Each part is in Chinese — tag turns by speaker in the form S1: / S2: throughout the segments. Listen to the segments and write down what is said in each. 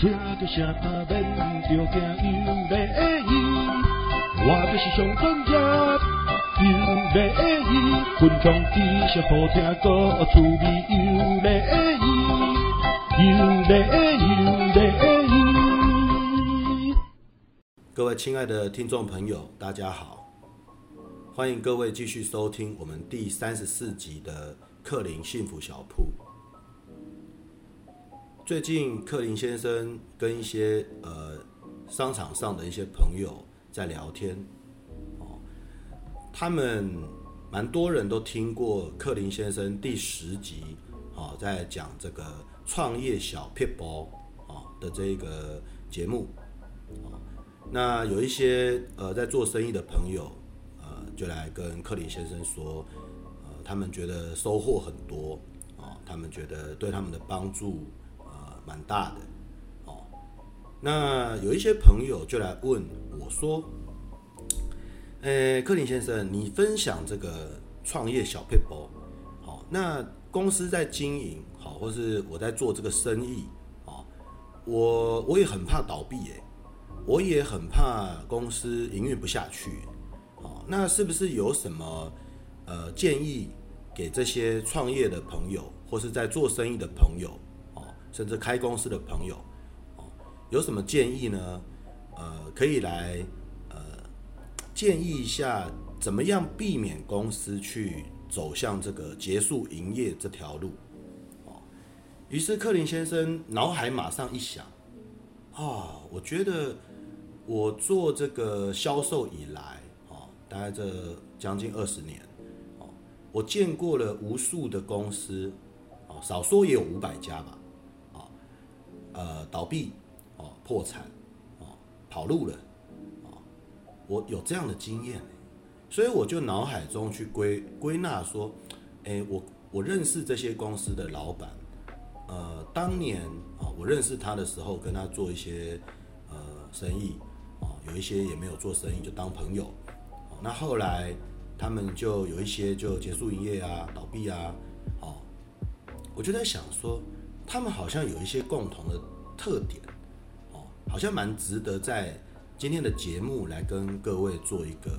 S1: 听着声他免着惊，有礼仪，我就是上专业，有礼仪，分装知识好听，个趣味，有礼仪，有礼有礼仪。
S2: 各位亲爱的听众朋友，大家好，欢迎各位继续收听我们第三十四集的克林幸福小铺。最近，克林先生跟一些呃商场上的一些朋友在聊天，哦，他们蛮多人都听过克林先生第十集，哦，在讲这个创业小 p i t b a l l，哦的这个节目，哦，那有一些呃在做生意的朋友，呃，就来跟克林先生说，呃，他们觉得收获很多，哦，他们觉得对他们的帮助。蛮大的哦，那有一些朋友就来问我说：“诶，克林先生，你分享这个创业小撇步，好，那公司在经营好，或是我在做这个生意，哦，我我也很怕倒闭耶，我也很怕公司营运不下去，哦，那是不是有什么呃建议给这些创业的朋友，或是在做生意的朋友？”甚至开公司的朋友，哦，有什么建议呢？呃，可以来呃建议一下，怎么样避免公司去走向这个结束营业这条路？哦，于是克林先生脑海马上一想，啊，我觉得我做这个销售以来，哦，大概这将近二十年，哦，我见过了无数的公司，哦，少说也有五百家吧。呃，倒闭，哦，破产，哦，跑路了，哦，我有这样的经验，所以我就脑海中去归归纳说，诶，我我认识这些公司的老板，呃，当年啊，我认识他的时候，跟他做一些呃生意，啊，有一些也没有做生意，就当朋友，那后来他们就有一些就结束营业啊，倒闭啊，哦，我就在想说。他们好像有一些共同的特点，哦，好像蛮值得在今天的节目来跟各位做一个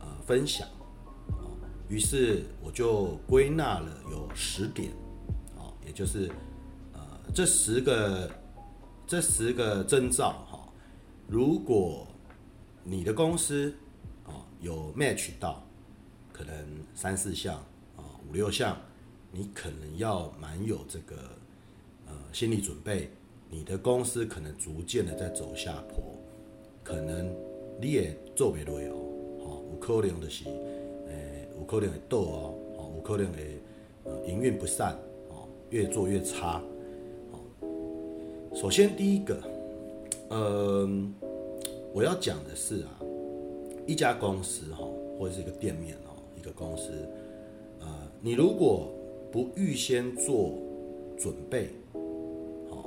S2: 呃分享，哦，于是我就归纳了有十点，哦，也就是呃这十个这十个征兆哈，如果你的公司哦有 match 到，可能三四项啊五六项，你可能要蛮有这个。心理准备，你的公司可能逐渐的在走下坡，可能你也做不对哦，哦，有可能的是，诶，有可能会倒哦，哦，有可能会呃营运不善，哦，越做越差，哦。首先第一个，呃，我要讲的是啊，一家公司哈，或者是一个店面哦，一个公司，呃，你如果不预先做准备。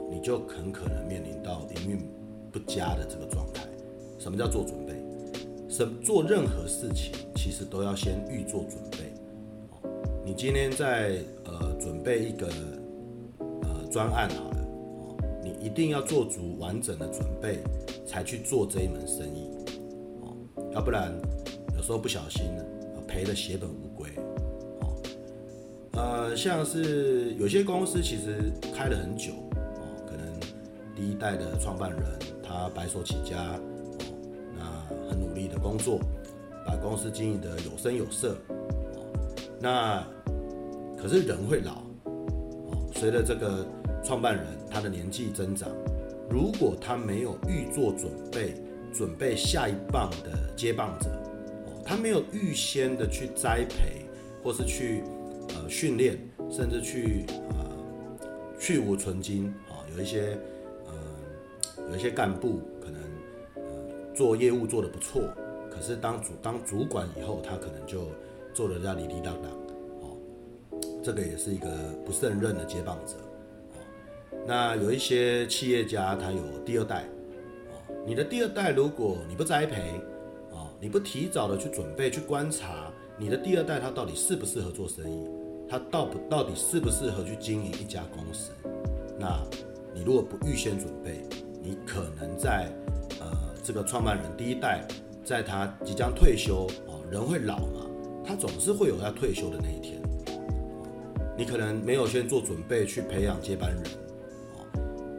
S2: 你就很可能面临到营运不佳的这个状态。什么叫做准备？什做任何事情其实都要先预做准备。你今天在呃准备一个呃专案好了，你一定要做足完整的准备，才去做这一门生意。哦，要不然有时候不小心赔了血本无归。哦，呃，像是有些公司其实开了很久。第一代的创办人，他白手起家，哦，那很努力的工作，把公司经营得有声有色，哦，那可是人会老，哦，随着这个创办人他的年纪增长，如果他没有预做准备，准备下一棒的接棒者，哦，他没有预先的去栽培，或是去呃训练，甚至去呃去芜存菁，啊，有一些。有些干部可能呃做业务做得不错，可是当主当主管以后，他可能就做得要哩哩当当，哦，这个也是一个不胜任的接棒者，哦，那有一些企业家他有第二代，哦，你的第二代如果你不栽培，哦，你不提早的去准备去观察你的第二代他到底适不适合做生意，他到不到底适不适合去经营一家公司，那你如果不预先准备。你可能在呃这个创办人第一代，在他即将退休哦，人会老嘛，他总是会有要退休的那一天。你可能没有先做准备去培养接班人，哦，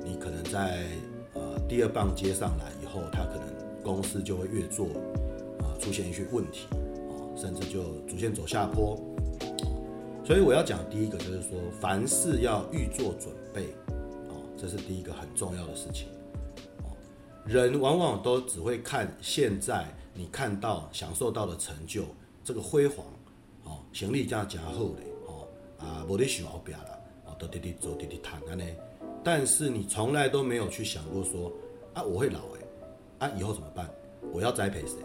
S2: 你可能在呃第二棒接上来以后，他可能公司就会越做啊出现一些问题，啊，甚至就逐渐走下坡。所以我要讲第一个就是说，凡事要预做准备，哦，这是第一个很重要的事情。人往往都只会看现在你看到、享受到的成就，这个辉煌，哦，行李架加厚的，哦，啊，无得想后边了，哦，都滴滴走滴滴谈安呢。但是你从来都没有去想过说，啊，我会老诶，啊，以后怎么办？我要栽培谁？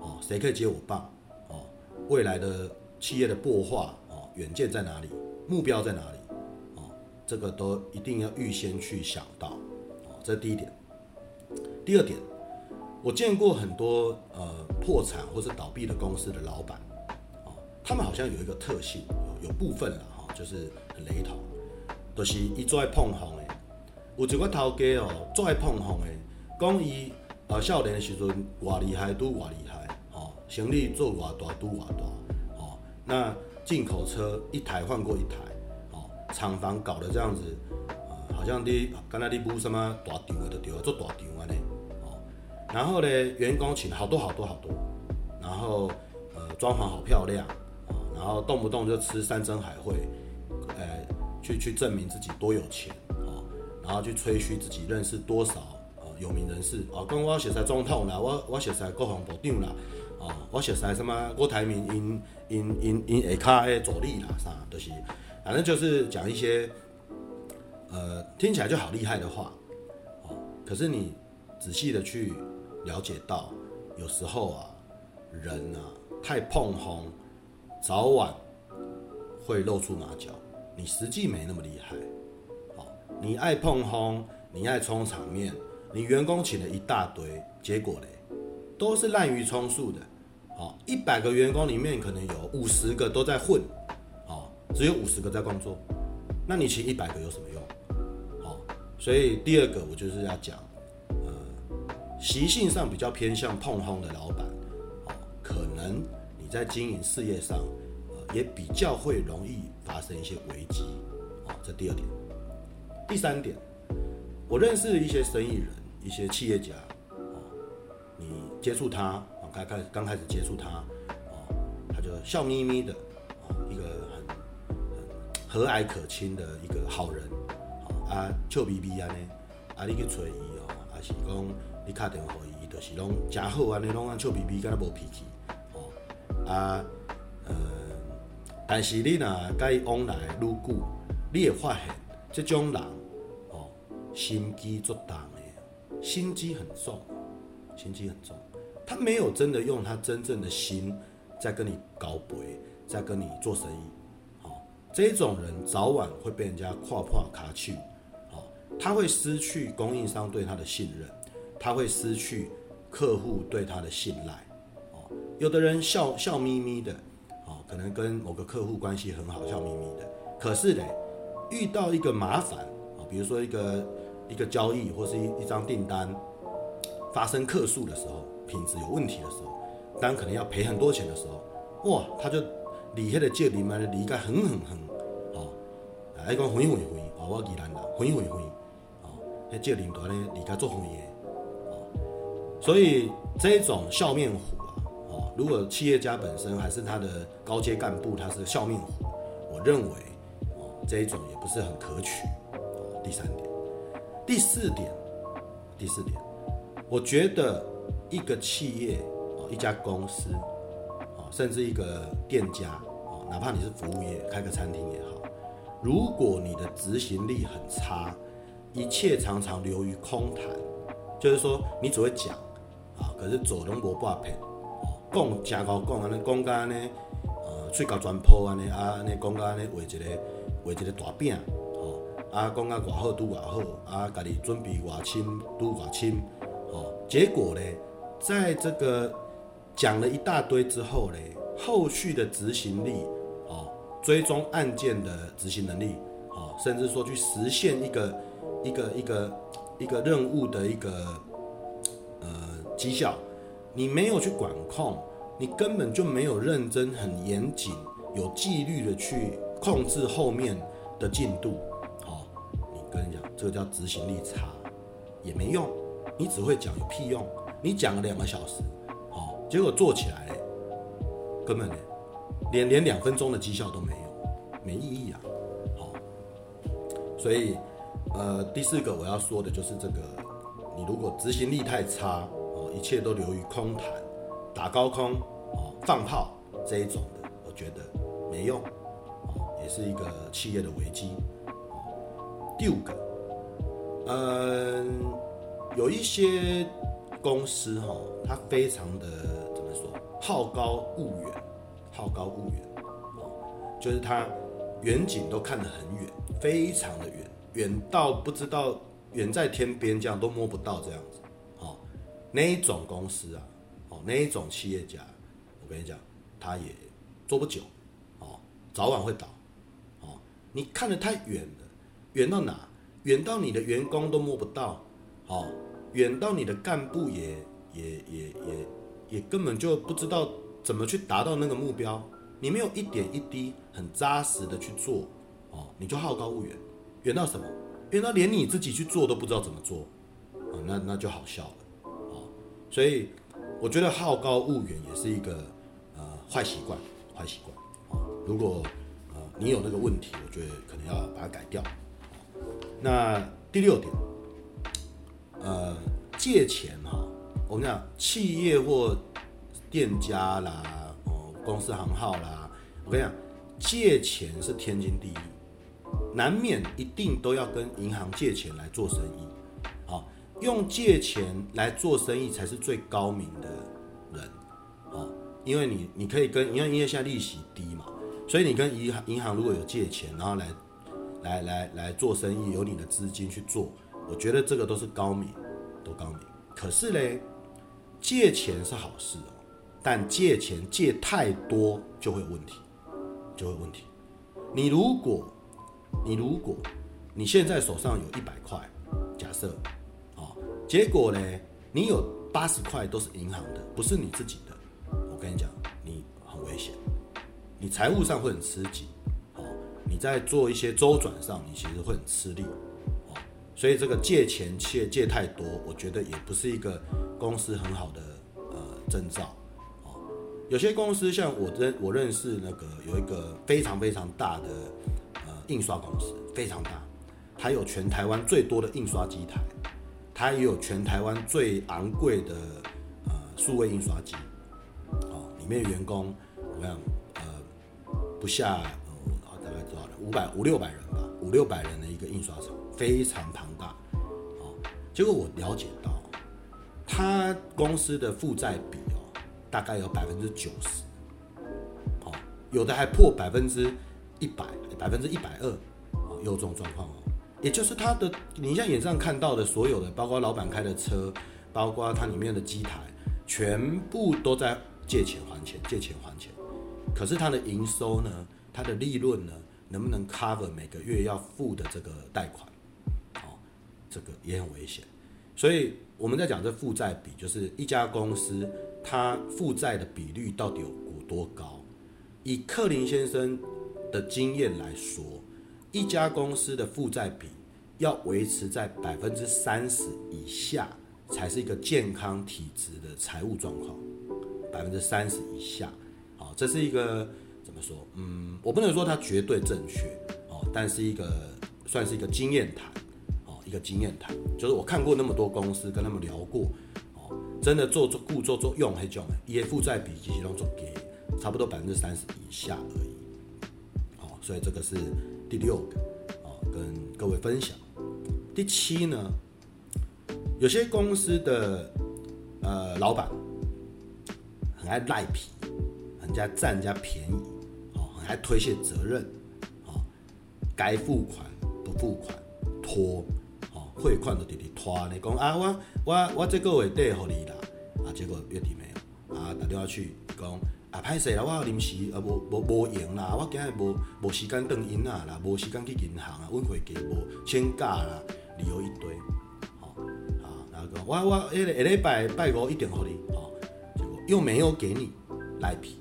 S2: 哦，谁可以接我棒？哦，未来的企业的擘画。远见在哪里？目标在哪里？哦，这个都一定要预先去想到，哦，这第一点。第二点，我见过很多呃破产或是倒闭的公司的老板，哦，他们好像有一个特性，有，有部分了哈，就是很雷同，都，就是一做爱碰红诶，有一个头家哦，做爱碰红诶，讲伊呃少年的时阵偌厉害都偌厉害，哦，行李做偌大都偌大，哦，那。进口车一台换过一台，哦，厂房搞得这样子，好像你刚才你不什么大场的丢做大场啊呢，哦，然后呢，员工请好多好多好多，然后呃，装潢好漂亮，哦，然后动不动就吃山珍海味，呃，去去证明自己多有钱，哦，然后去吹嘘自己认识多少呃有名人士，哦，跟我写在总统啦，我我写在国防部长啦。哦，我写在什么郭台铭因因因因下卡的助理啦，啥都、就是，反正就是讲一些，呃，听起来就好厉害的话，哦，可是你仔细的去了解到，有时候啊，人啊太碰红，早晚会露出马脚，你实际没那么厉害，哦，你爱碰红，你爱冲场面，你员工请了一大堆，结果嘞，都是滥竽充数的。好，一百个员工里面可能有五十个都在混，哦，只有五十个在工作，那你请一百个有什么用？所以第二个我就是要讲，呃，习性上比较偏向碰轰的老板，哦，可能你在经营事业上，呃，也比较会容易发生一些危机，哦，这第二点。第三点，我认识一些生意人，一些企业家，哦，你接触他。刚开始刚开始接触他，哦，他就笑眯眯的，哦，一个很和蔼可亲的一个好人，啊，笑眯眯安尼，啊，你去找伊哦，啊是讲你打电话给伊，就是拢真好安尼，拢安笑眯眯，敢若无脾气，哦，啊，呃，但是你若甲伊往来愈久，你会发现这种人，哦，心机足重诶，心机很重，心机很重。他没有真的用他真正的心在跟你交陪，在跟你做生意，好，这种人早晚会被人家跨破卡去，他会失去供应商对他的信任，他会失去客户对他的信赖，哦，有的人笑笑眯眯的，哦，可能跟某个客户关系很好，笑眯眯的，可是呢，遇到一个麻烦啊，比如说一个一个交易或是一一张订单发生客诉的时候。品质有问题的时候，当可能要赔很多钱的时候，哇，他就离开的借里面离开很很很，哦，哎，讲回回回，哦，我记难了，回回回，借领团呢离开做红爷，哦，所以这种笑面虎啊，哦，如果企业家本身还是他的高阶干部，他是笑面虎，我认为，哦，这一种也不是很可取，第三点，第四点，第四点，我觉得。一个企业哦，一家公司哦，甚至一个店家哦，哪怕你是服务业，开个餐厅也好，如果你的执行力很差，一切常常流于空谈，就是说你只会讲啊，可是做拢无半片，讲真好讲安尼讲甲安尼，呃，嘴角全破安尼啊，安尼讲甲安尼画一个画一个大饼哦，啊，讲甲偌好拄偌好，啊，家己准备偌深拄偌深哦，结果呢？在这个讲了一大堆之后咧，后续的执行力，哦，追踪案件的执行能力，哦，甚至说去实现一个一个一个一个任务的一个呃绩效，你没有去管控，你根本就没有认真、很严谨、有纪律的去控制后面的进度。好，你跟你讲，这个叫执行力差，也没用，你只会讲有屁用？你讲了两个小时，好，结果做起来根本连连两分钟的绩效都没有，没意义啊。好，所以。呃，第四个我要说的就是这个，你如果执行力太差哦，一切都流于空谈，打高空哦，放炮这一种的，我觉得没用哦，也是一个企业的危机。第五个，嗯，有一些公司哈，它非常的怎么说，好高骛远，好高骛远哦，就是它远景都看得很远，非常的远。远到不知道远在天边，这样都摸不到这样子，哦，那一种公司啊，哦，那一种企业家，我跟你讲，他也做不久，哦，早晚会倒，哦，你看得太远了，远到哪？远到你的员工都摸不到，哦，远到你的干部也也也也也根本就不知道怎么去达到那个目标，你没有一点一滴很扎实的去做，哦，你就好高骛远。远到什么？远到连你自己去做都不知道怎么做，啊，那那就好笑了，啊，所以我觉得好高骛远也是一个呃坏习惯，坏习惯，啊，如果呃你有那个问题，我觉得可能要把它改掉。那第六点，呃，借钱哈，我们讲企业或店家啦，哦，公司行号啦，我跟你讲，借钱是天经地义。难免一定都要跟银行借钱来做生意，好，用借钱来做生意才是最高明的人，好，因为你你可以跟，因为因为现在利息低嘛，所以你跟银行银行如果有借钱，然后来来来来做生意，有你的资金去做，我觉得这个都是高明，都高明。可是嘞，借钱是好事哦，但借钱借太多就会有问题，就会有问题。你如果你如果你现在手上有一百块，假设，哦，结果呢，你有八十块都是银行的，不是你自己的，我跟你讲，你很危险，你财务上会很吃紧，哦，你在做一些周转上，你其实会很吃力，哦，所以这个借钱借借太多，我觉得也不是一个公司很好的呃征兆，哦，有些公司像我认我认识那个有一个非常非常大的。印刷公司非常大，它有全台湾最多的印刷机台，它也有全台湾最昂贵的呃数位印刷机，哦，里面员工我想呃不下呃大概多少人？五百五六百人吧，五六百人的一个印刷厂，非常庞大，哦，结果我了解到，他公司的负债比哦大概有百分之九十，哦，有的还破百分之一百。百分之一百二，哦，有这种状况哦，也就是他的，你像眼上看到的所有的，包括老板开的车，包括它里面的机台，全部都在借钱还钱，借钱还钱。可是它的营收呢，它的利润呢，能不能 cover 每个月要付的这个贷款？哦，这个也很危险。所以我们在讲这负债比，就是一家公司它负债的比率到底有多高？以克林先生。的经验来说，一家公司的负债比要维持在百分之三十以下，才是一个健康体质的财务状况。百分之三十以下，好，这是一个怎么说？嗯，我不能说它绝对正确哦，但是一个算是一个经验谈哦，一个经验谈，就是我看过那么多公司，跟他们聊过哦，真的做做顾做做用还叫一些负债比其实都总给差不多百分之三十以下。所以这个是第六个，啊，跟各位分享。第七呢，有些公司的呃老板很爱赖皮，人家占人家便宜，哦，很爱推卸责任，哦，该付款不付款，拖，哦，汇款都直直拖，你讲啊，我我我这个月底给你啦，啊，结果月底没有，啊，打电话去讲。啊，歹势啦！我临时啊，无无无闲啦，我今日无无时间转银啊啦，无时间去银行啊，阮会计无请假啦，理由一堆。吼啊然后讲，我我下礼拜拜五一定给你哦，结果又没有给你赖皮，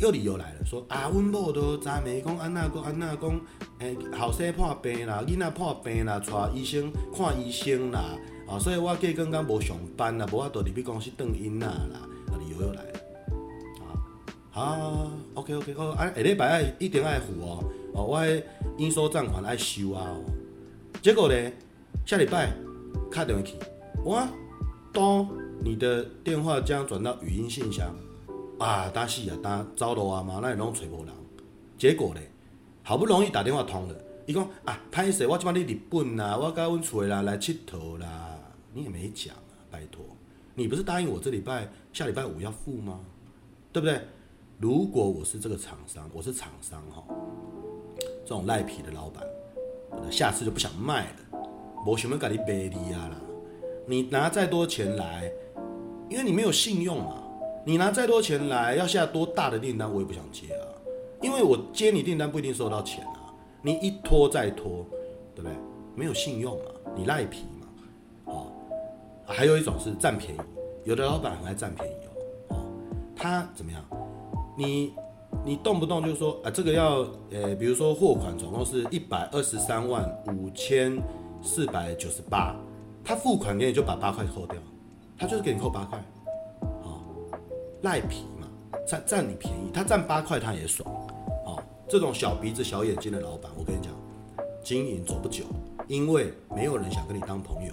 S2: 又理由来了，说啊，阮某都昨暝讲安那讲安那讲，诶，后生破病啦，囡仔破病啦，带医生看医生啦，啊，所以我计刚刚无上班啦，无法度入去公司等因啦，啊，理由又来，啊，啊，OK OK，哦，啊，下礼拜爱一定爱付哦，哦，我诶应收账款爱收啊，哦，结果呢，下礼拜打电话去。我当你的电话将转到语音信箱，啊，打死啊，打糟了啊嘛，那拢找无人。结果呢，好不容易打电话通了，伊讲啊，歹势，我即摆伫日本啦，我甲阮厝诶人来佚佗啦，你也没讲啊，拜托，你不是答应我这礼拜下礼拜五要付吗？对不对？如果我是这个厂商，我是厂商哈，这种赖皮的老板，下次就不想卖了，我想要跟你卖你啊啦。你拿再多钱来，因为你没有信用嘛。你拿再多钱来，要下多大的订单，我也不想接啊。因为我接你订单不一定收到钱啊。你一拖再拖，对不对？没有信用嘛，你赖皮嘛。哦，还有一种是占便宜，有的老板很爱占便宜哦。哦，他怎么样？你你动不动就说啊，这个要呃，比如说货款总共是一百二十三万五千四百九十八。他付款给你就把八块扣掉，他就是给你扣八块，哦，赖皮嘛，占占你便宜，他占八块他也爽，哦，这种小鼻子小眼睛的老板，我跟你讲，经营走不久，因为没有人想跟你当朋友，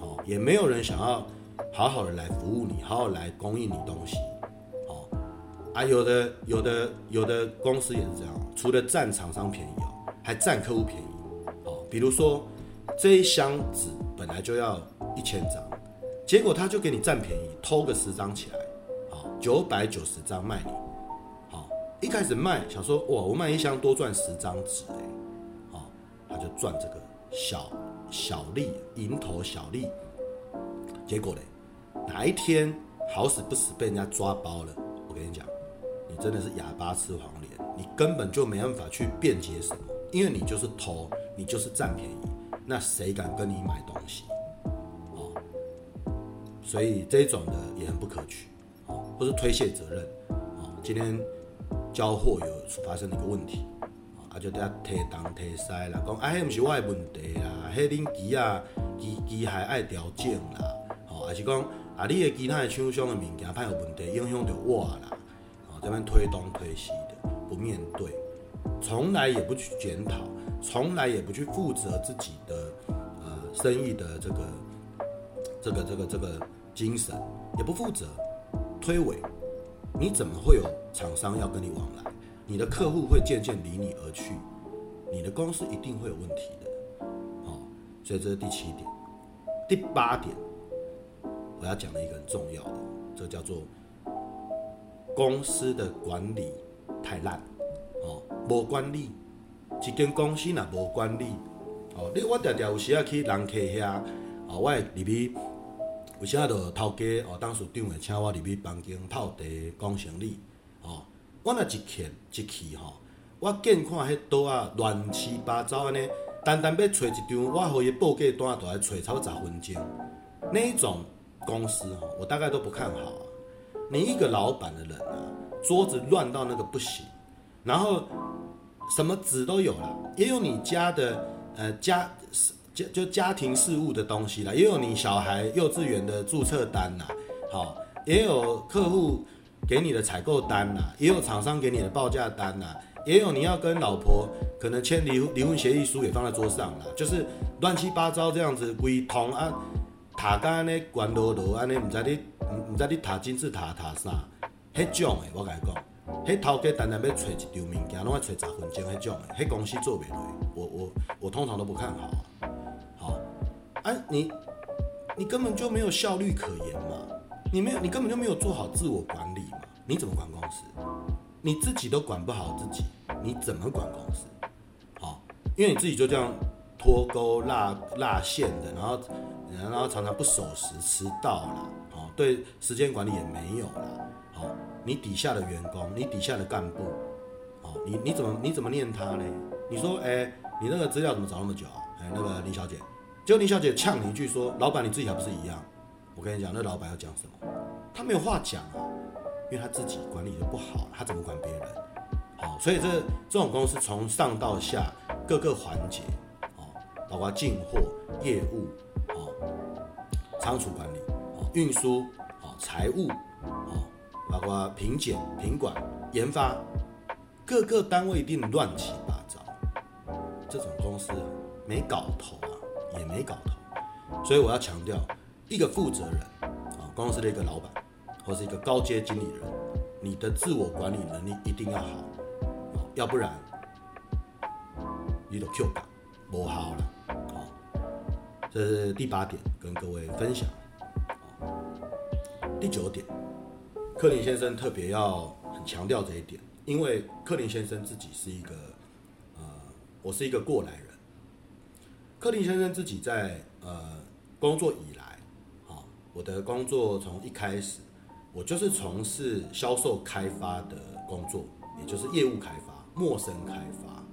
S2: 哦，也没有人想要好好的来服务你，好好来供应你东西，啊，有的有的有的公司也是这样，除了占厂商便宜哦，还占客户便宜，哦，比如说这一箱纸。本来就要一千张，结果他就给你占便宜，偷个十张起来，好，九百九十张卖你，好，一开始卖想说哇，我卖一箱多赚十张纸哎，好，他就赚这个小小利，蝇头小利，结果嘞，哪一天好死不死被人家抓包了，我跟你讲，你真的是哑巴吃黄连，你根本就没办法去辩解什么，因为你就是偷，你就是占便宜。那谁敢跟你买东西？哦，所以这种的也很不可取，哦，或是推卸责任，哦，今天交货有发生了一个问题，啊，就大家提东提西啦，讲啊，迄不是我的问题啦，迄恁机啊机机械爱调整啦，哦，还是讲啊，你的其他的厂商的物件歹有问题，影响到我啦，这边推东推西的，不面对，从来也不去检讨。从来也不去负责自己的呃生意的这个这个这个这个精神，也不负责推诿，你怎么会有厂商要跟你往来？你的客户会渐渐离你而去，你的公司一定会有问题的。哦，所以这是第七点，第八点我要讲的一个很重要的，这叫做公司的管理太烂，哦，无管理。一间公司若无管理，哦，你我常常有时啊去人客遐，哦，我会入去，有时啊就头家哦，董事长会请我入去房间泡茶讲生理，哦，我若一去一去吼，我见看迄桌啊乱七八糟安尼，单单要找一张我互伊报价单，都要找差不多十分钟，那一种公司吼，我大概都不看好。你一个老板的人啊，桌子乱到那个不行，然后。什么纸都有了，也有你家的呃家家就家庭事务的东西啦，也有你小孩幼稚园的注册单呐，好，也有客户给你的采购单呐，也有厂商给你的报价单呐，也有你要跟老婆可能签离离婚协议书也放在桌上了，就是乱七八糟这样子归同啊，塔干呢关罗罗安尼，唔知你唔唔知你塔金字塔塔啥，迄种诶，我甲你讲。迄头家单单要找一张物件，拢要找十分钟，迄种诶，迄公司做袂落，我我我通常都不看好。好，啊，你你根本就没有效率可言嘛，你没有，你根本就没有做好自我管理嘛，你怎么管公司？你自己都管不好自己，你怎么管公司？好，因为你自己就这样脱钩落落线的，然后然后常常不守时迟到啦，对时间管理也没有了，好。你底下的员工，你底下的干部，哦，你你怎么你怎么念他呢？你说，哎、你那个资料怎么找那么久啊？哎、那个林小姐，结果林小姐呛你一句说，老板你自己还不是一样？我跟你讲，那老板要讲什么？他没有话讲啊，因为他自己管理的不好，他怎么管别人？好，所以这这种公司从上到下各个环节，哦，包括进货、业务、哦，仓储管理、运输、啊，财务、啊，包括品检、品管、研发，各个单位一定乱七八糟。这种公司没搞头啊，也没搞头。所以我要强调，一个负责人啊，公司的一个老板，或是一个高阶经理人，你的自我管理能力一定要好啊。要不然，你都 Q 感不好了。啊，这是第八点，跟各位分享。第九点，克林先生特别要很强调这一点，因为克林先生自己是一个，呃，我是一个过来人。克林先生自己在呃工作以来，好，我的工作从一开始，我就是从事销售开发的工作，也就是业务开发。陌生开发，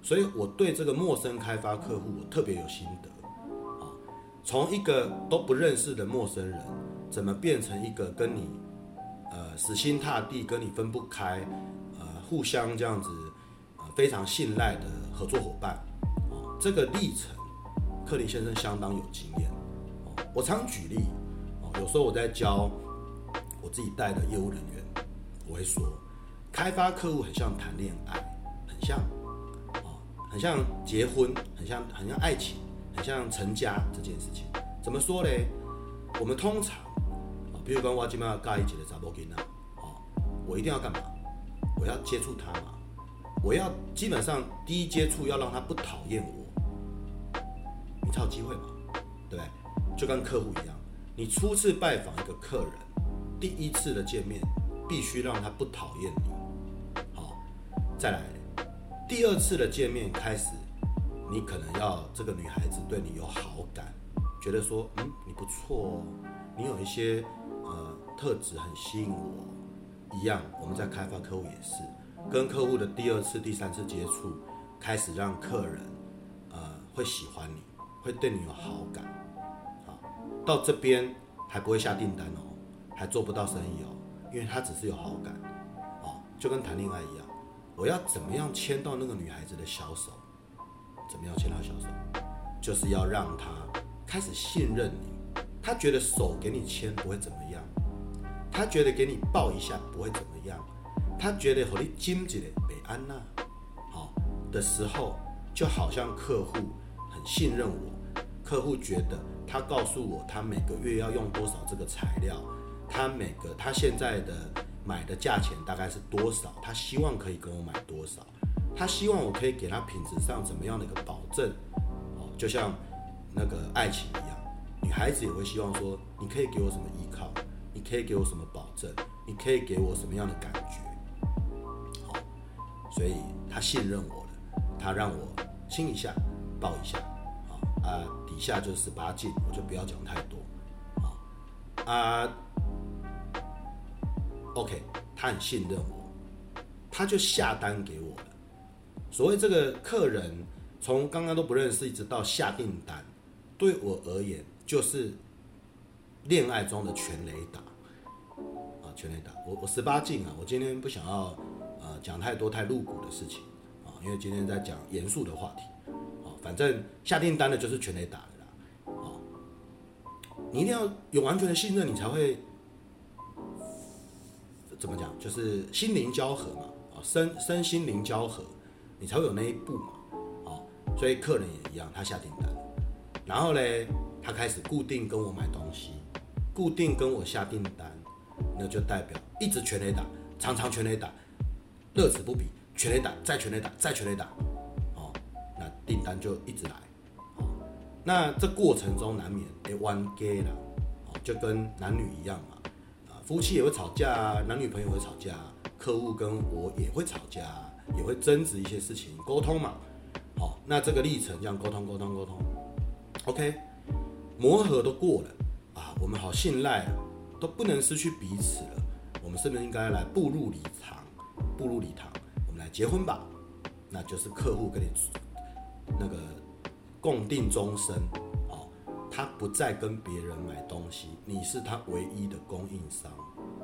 S2: 所以我对这个陌生开发客户我特别有心得啊。从一个都不认识的陌生人，怎么变成一个跟你呃死心塌地、跟你分不开、呃互相这样子呃非常信赖的合作伙伴啊？这个历程，克林先生相当有经验。我常举例，哦有时候我在教我自己带的业务人员，我会说。开发客户很像谈恋爱，很像，哦，很像结婚，很像很像爱情，很像成家这件事情。怎么说嘞？我们通常，比如说我今晚要尬一起的查某囡仔，哦，我一定要干嘛？我要接触他嘛？我要基本上第一接触要让他不讨厌我，你才有机会嘛？对不对？就跟客户一样，你初次拜访一个客人，第一次的见面，必须让他不讨厌你。好再来，第二次的见面开始，你可能要这个女孩子对你有好感，觉得说，嗯，你不错哦，你有一些特质很吸引我。一样，我们在开发客户也是，跟客户的第二次、第三次接触，开始让客人呃会喜欢你，会对你有好感。好，到这边还不会下订单哦，还做不到生意哦，因为他只是有好感，哦，就跟谈恋爱一样。我要怎么样牵到那个女孩子的小手？怎么样牵到小手？就是要让她开始信任你，她觉得手给你牵不会怎么样，他觉得给你抱一下不会怎么样，他觉得和你亲近的北安娜，好的时候，就好像客户很信任我，客户觉得他告诉我他每个月要用多少这个材料，他每个他现在的。买的价钱大概是多少？他希望可以跟我买多少？他希望我可以给他品质上怎么样的一个保证？哦，就像那个爱情一样，女孩子也会希望说，你可以给我什么依靠？你可以给我什么证？你可以给我什么样的感觉？好，所以他信任我了，他让我亲一下，抱一下，啊，底下就是十八禁，我就不要讲太多，啊。OK，他很信任我，他就下单给我了。所谓这个客人，从刚刚都不认识，一直到下订单，对我而言就是恋爱中的全雷达，全垒打。我我十八禁啊，我今天不想要呃讲太多太露骨的事情啊，因为今天在讲严肃的话题啊。反正下订单的就是全垒打的啦啊，你一定要有完全的信任，你才会。怎么讲？就是心灵交合嘛，啊，身身心灵交合，你才会有那一步嘛，啊，所以客人也一样，他下订单，然后嘞，他开始固定跟我买东西，固定跟我下订单，那就代表一直全垒打，常常全垒打，乐此不疲，全垒打再全垒打再全垒打，哦，那订单就一直来，哦，那这过程中难免会冤家啦，哦，就跟男女一样嘛。啊夫妻也会吵架，男女朋友会吵架，客户跟我也会吵架，也会争执一些事情，沟通嘛。好，那这个历程这样沟通沟通沟通，OK，磨合都过了啊，我们好信赖，啊都不能失去彼此了。我们是不是应该来步入礼堂？步入礼堂，我们来结婚吧。那就是客户跟你那个共定终身哦，他不再跟别人买东西，你是他唯一的供应商，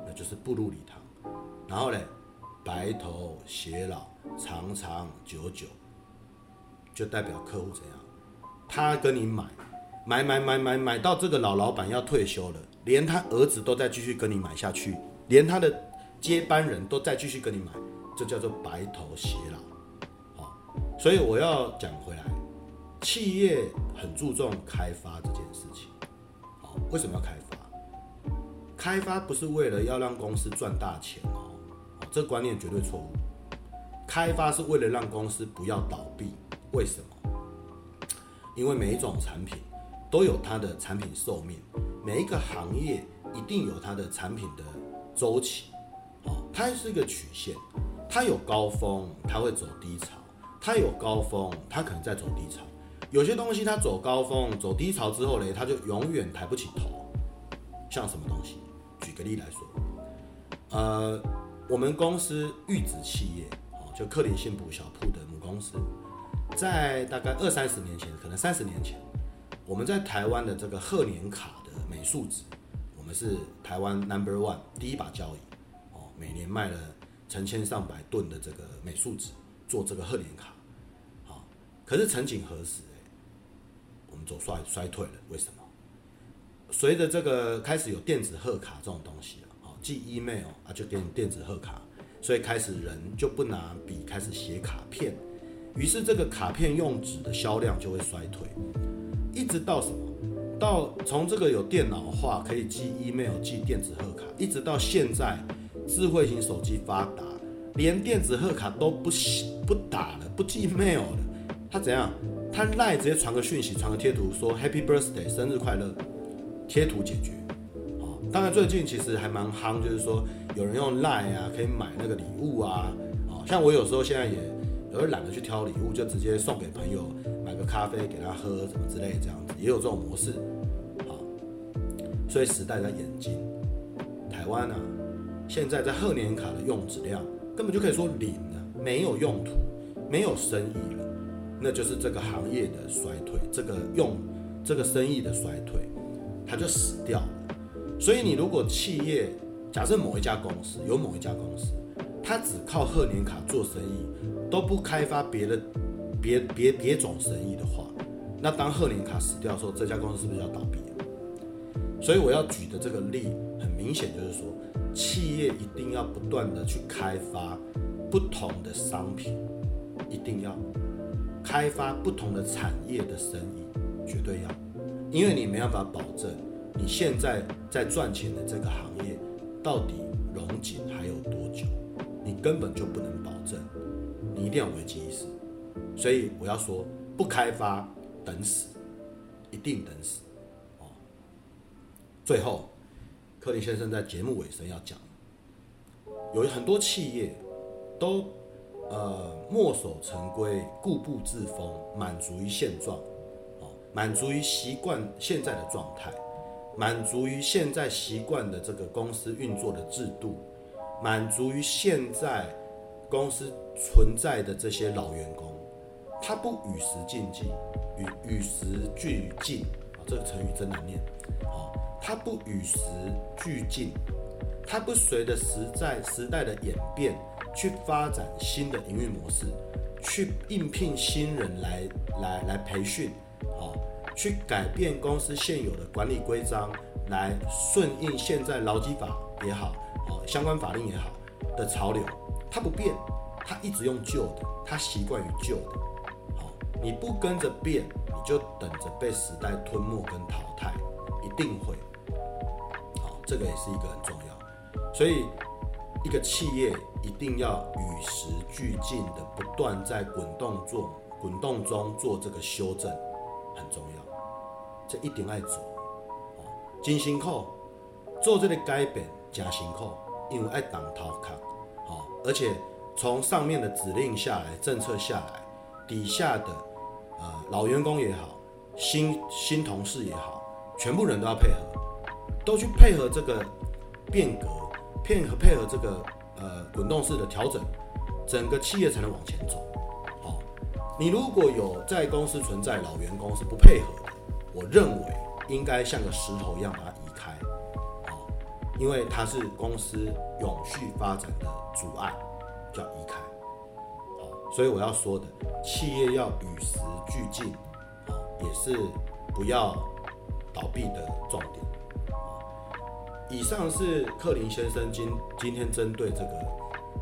S2: 那就是步入礼堂。然后嘞，白头偕老，长长久久，就代表客户怎样？他跟你买，买买买买买到这个老老板要退休了，连他儿子都在继续跟你买下去，连他的接班人都在继续跟你买，这叫做白头偕老。好，所以我要讲回来，企业很注重开发这件事情。好，为什么要开发？开发不是为了要让公司赚大钱哦。这观念绝对错误。开发是为了让公司不要倒闭，为什么？因为每一种产品都有它的产品寿命，每一个行业一定有它的产品的周期，哦，它是一个曲线，它有高峰，它会走低潮，它有高峰，它可能在走低潮。有些东西它走高峰、走低潮之后呢，它就永远抬不起头。像什么东西？举个例来说，呃。我们公司玉子企业，哦，就克林信普小铺的母公司，在大概二三十年前，可能三十年前，我们在台湾的这个贺年卡的美术纸，我们是台湾 number one 第一把交椅，哦，每年卖了成千上百吨的这个美术纸，做这个贺年卡，好，可是曾几何时，我们走衰衰退了，为什么？随着这个开始有电子贺卡这种东西了。寄 email 啊，就给你电子贺卡，所以开始人就不拿笔开始写卡片，于是这个卡片用纸的销量就会衰退，一直到什么？到从这个有电脑化可以寄 email、寄电子贺卡，一直到现在智慧型手机发达，连电子贺卡都不不打了，不寄 email 了，他怎样？他赖直接传个讯息，传个贴图说 Happy Birthday，生日快乐，贴图解决。当然，最近其实还蛮夯，就是说有人用 Line 啊，可以买那个礼物啊，哦，像我有时候现在也有点懒得去挑礼物，就直接送给朋友，买个咖啡给他喝，什么之类这样子，也有这种模式，好，所以时代在演进，台湾啊，现在在贺年卡的用纸量根本就可以说零了，没有用途，没有生意了，那就是这个行业的衰退，这个用这个生意的衰退，它就死掉了。所以，你如果企业假设某一家公司有某一家公司，他只靠贺年卡做生意，都不开发别的别别别种生意的话，那当贺年卡死掉的时候，这家公司是不是要倒闭？所以我要举的这个例，很明显就是说，企业一定要不断的去开发不同的商品，一定要开发不同的产业的生意，绝对要，因为你没办法保证。你现在在赚钱的这个行业，到底荣景还有多久？你根本就不能保证，你一定要危机意识。所以我要说，不开发等死，一定等死。哦。最后，柯林先生在节目尾声要讲，有很多企业都呃墨守成规、固步自封，满足于现状，哦，满足于习惯现在的状态。满足于现在习惯的这个公司运作的制度，满足于现在公司存在的这些老员工，他不与时进进，与与时俱进。啊，这个成语真难念。啊，他不与时俱进，他不随着时代时代的演变去发展新的营运模式，去应聘新人来来来培训，啊。去改变公司现有的管理规章，来顺应现在劳基法也好，相关法令也好的潮流，它不变，它一直用旧的，它习惯于旧的，好，你不跟着变，你就等着被时代吞没跟淘汰，一定会，好，这个也是一个很重要，所以一个企业一定要与时俱进的，不断在滚动做滚动中做这个修正，很重要。这一定爱做，哦，真辛苦，做这个改变真辛苦，因为爱当头壳，哦，而且从上面的指令下来，政策下来，底下的呃老员工也好，新新同事也好，全部人都要配合，都去配合这个变革，配合配合这个呃滚动式的调整，整个企业才能往前走，哦，你如果有在公司存在老员工是不配合的。我认为应该像个石头一样把它，因为它是公司永续发展的阻碍，就要移开。所以我要说的，企业要与时俱进，也是不要倒闭的重点。以上是克林先生今今天针对这个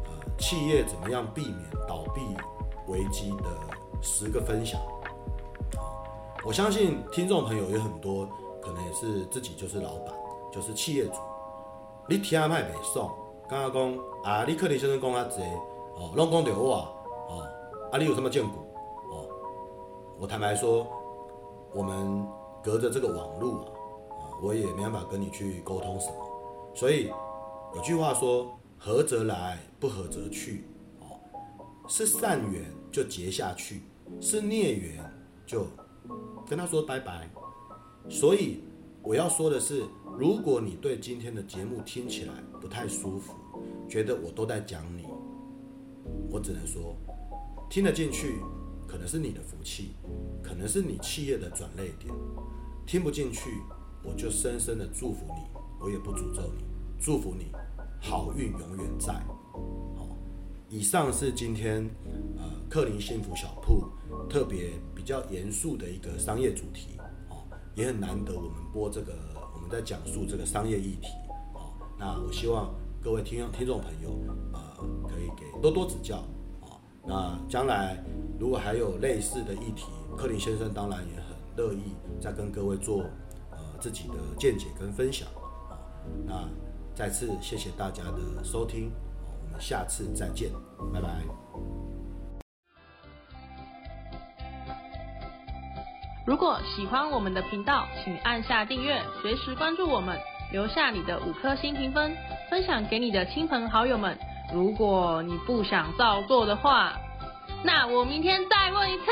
S2: 呃企业怎么样避免倒闭危机的十个分享。我相信听众朋友有很多可能也是自己就是老板，就是企业主。你听麦北送，刚刚讲啊，你克林先生讲啊这哦，拢讲对我。哦，啊，你有什么见过？哦，我坦白说，我们隔着这个网络啊，啊，我也没办法跟你去沟通什么。所以有句话说，合则来，不合则去。哦，是善缘就结下去，是孽缘就跟他说拜拜。所以我要说的是，如果你对今天的节目听起来不太舒服，觉得我都在讲你，我只能说。听得进去，可能是你的福气，可能是你企业的转捩点；听不进去，我就深深的祝福你，我也不诅咒你，祝福你好运永远在。好，以上是今天呃克林幸福小铺特别比较严肃的一个商业主题，也很难得我们播这个我们在讲述这个商业议题哦。那我希望各位听众听众朋友呃可以给多多指教啊。那将来如果还有类似的议题，克林先生当然也很乐意再跟各位做呃自己的见解跟分享啊。那再次谢谢大家的收听，我们下次再见，拜拜。
S3: 如果喜欢我们的频道，请按下订阅，随时关注我们，留下你的五颗星评分，分享给你的亲朋好友们。如果你不想照做的话，那我明天再问一次。